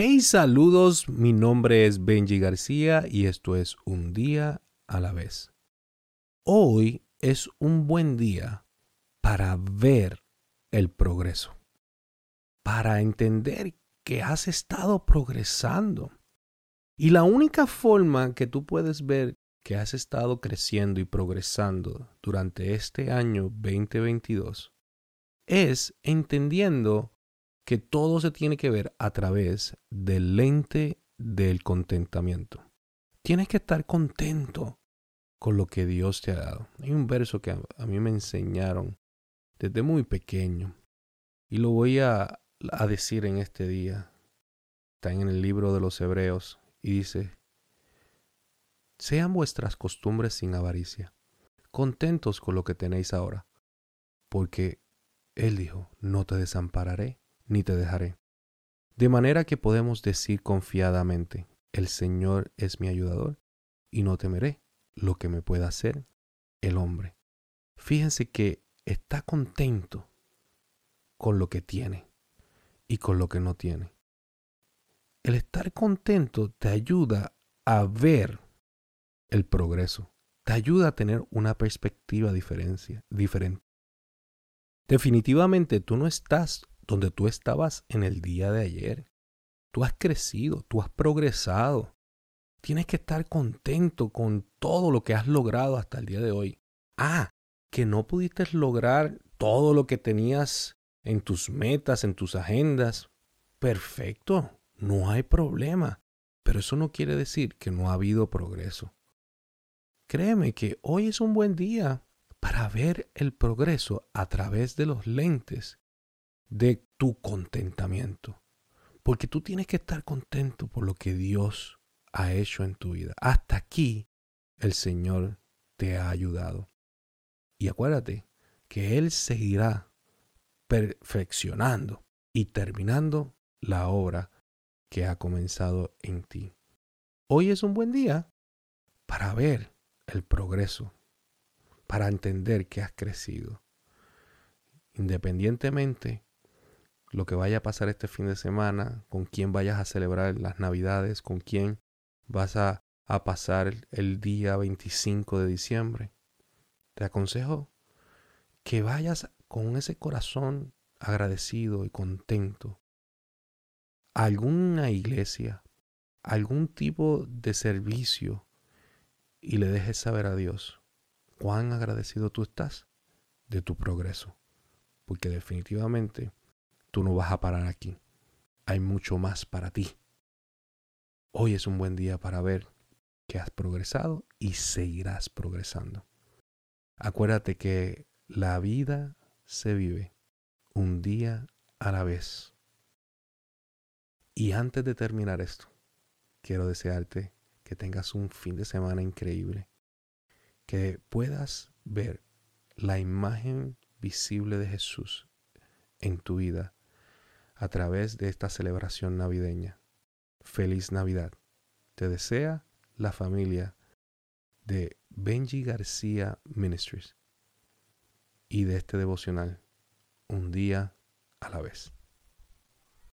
Hey, saludos, mi nombre es Benji García y esto es Un día a la vez. Hoy es un buen día para ver el progreso, para entender que has estado progresando. Y la única forma que tú puedes ver que has estado creciendo y progresando durante este año 2022 es entendiendo que todo se tiene que ver a través del lente del contentamiento. Tienes que estar contento con lo que Dios te ha dado. Hay un verso que a, mí me enseñaron desde muy pequeño y lo voy a, decir en este día. Está en el libro de los Hebreos y dice, sean vuestras costumbres sin avaricia, contentos con lo que tenéis ahora, porque Él dijo, no te desampararé ni te dejaré. De manera que podemos decir confiadamente, el Señor es mi ayudador, y no temeré lo que me pueda hacer el hombre. Fíjense que está contento con lo que tiene y con lo que no tiene. El estar contento te ayuda a ver el progreso, te ayuda a tener una perspectiva diferente. Definitivamente tú no estás donde tú estabas en el día de ayer. Tú has crecido, tú has progresado. Tienes que estar contento con todo lo que has logrado hasta el día de hoy. Ah, que no pudiste lograr todo lo que tenías en tus metas, en tus agendas. Perfecto, no hay problema. Pero eso no quiere decir que no ha habido progreso. Créeme que hoy es un buen día para ver el progreso a través de los lentes de tu contentamiento. Porque tú tienes que estar contento por lo que Dios ha hecho en tu vida. Hasta aquí el Señor te ha ayudado. Y acuérdate que Él seguirá perfeccionando y terminando la obra que ha comenzado en ti. Hoy es un buen día para ver el progreso, para entender que has crecido. Independientemente lo que vaya a pasar este fin de semana, con quién vayas a celebrar las navidades, con quién vas a, a pasar el día 25 de diciembre. Te aconsejo que vayas con ese corazón agradecido y contento a alguna iglesia, algún tipo de servicio y le dejes saber a Dios cuán agradecido tú estás de tu progreso. Porque definitivamente tú no vas a parar aquí. Hay mucho más para ti. Hoy es un buen día para ver que has progresado y seguirás progresando. Acuérdate que la vida se vive un día a la vez. Y antes de terminar esto, quiero desearte que tengas un fin de semana increíble, que puedas ver la imagen visible de Jesús en tu vida a través de esta celebración navideña. Feliz Navidad. Te desea la familia de Benji García Ministries y de este devocional, un día a la vez.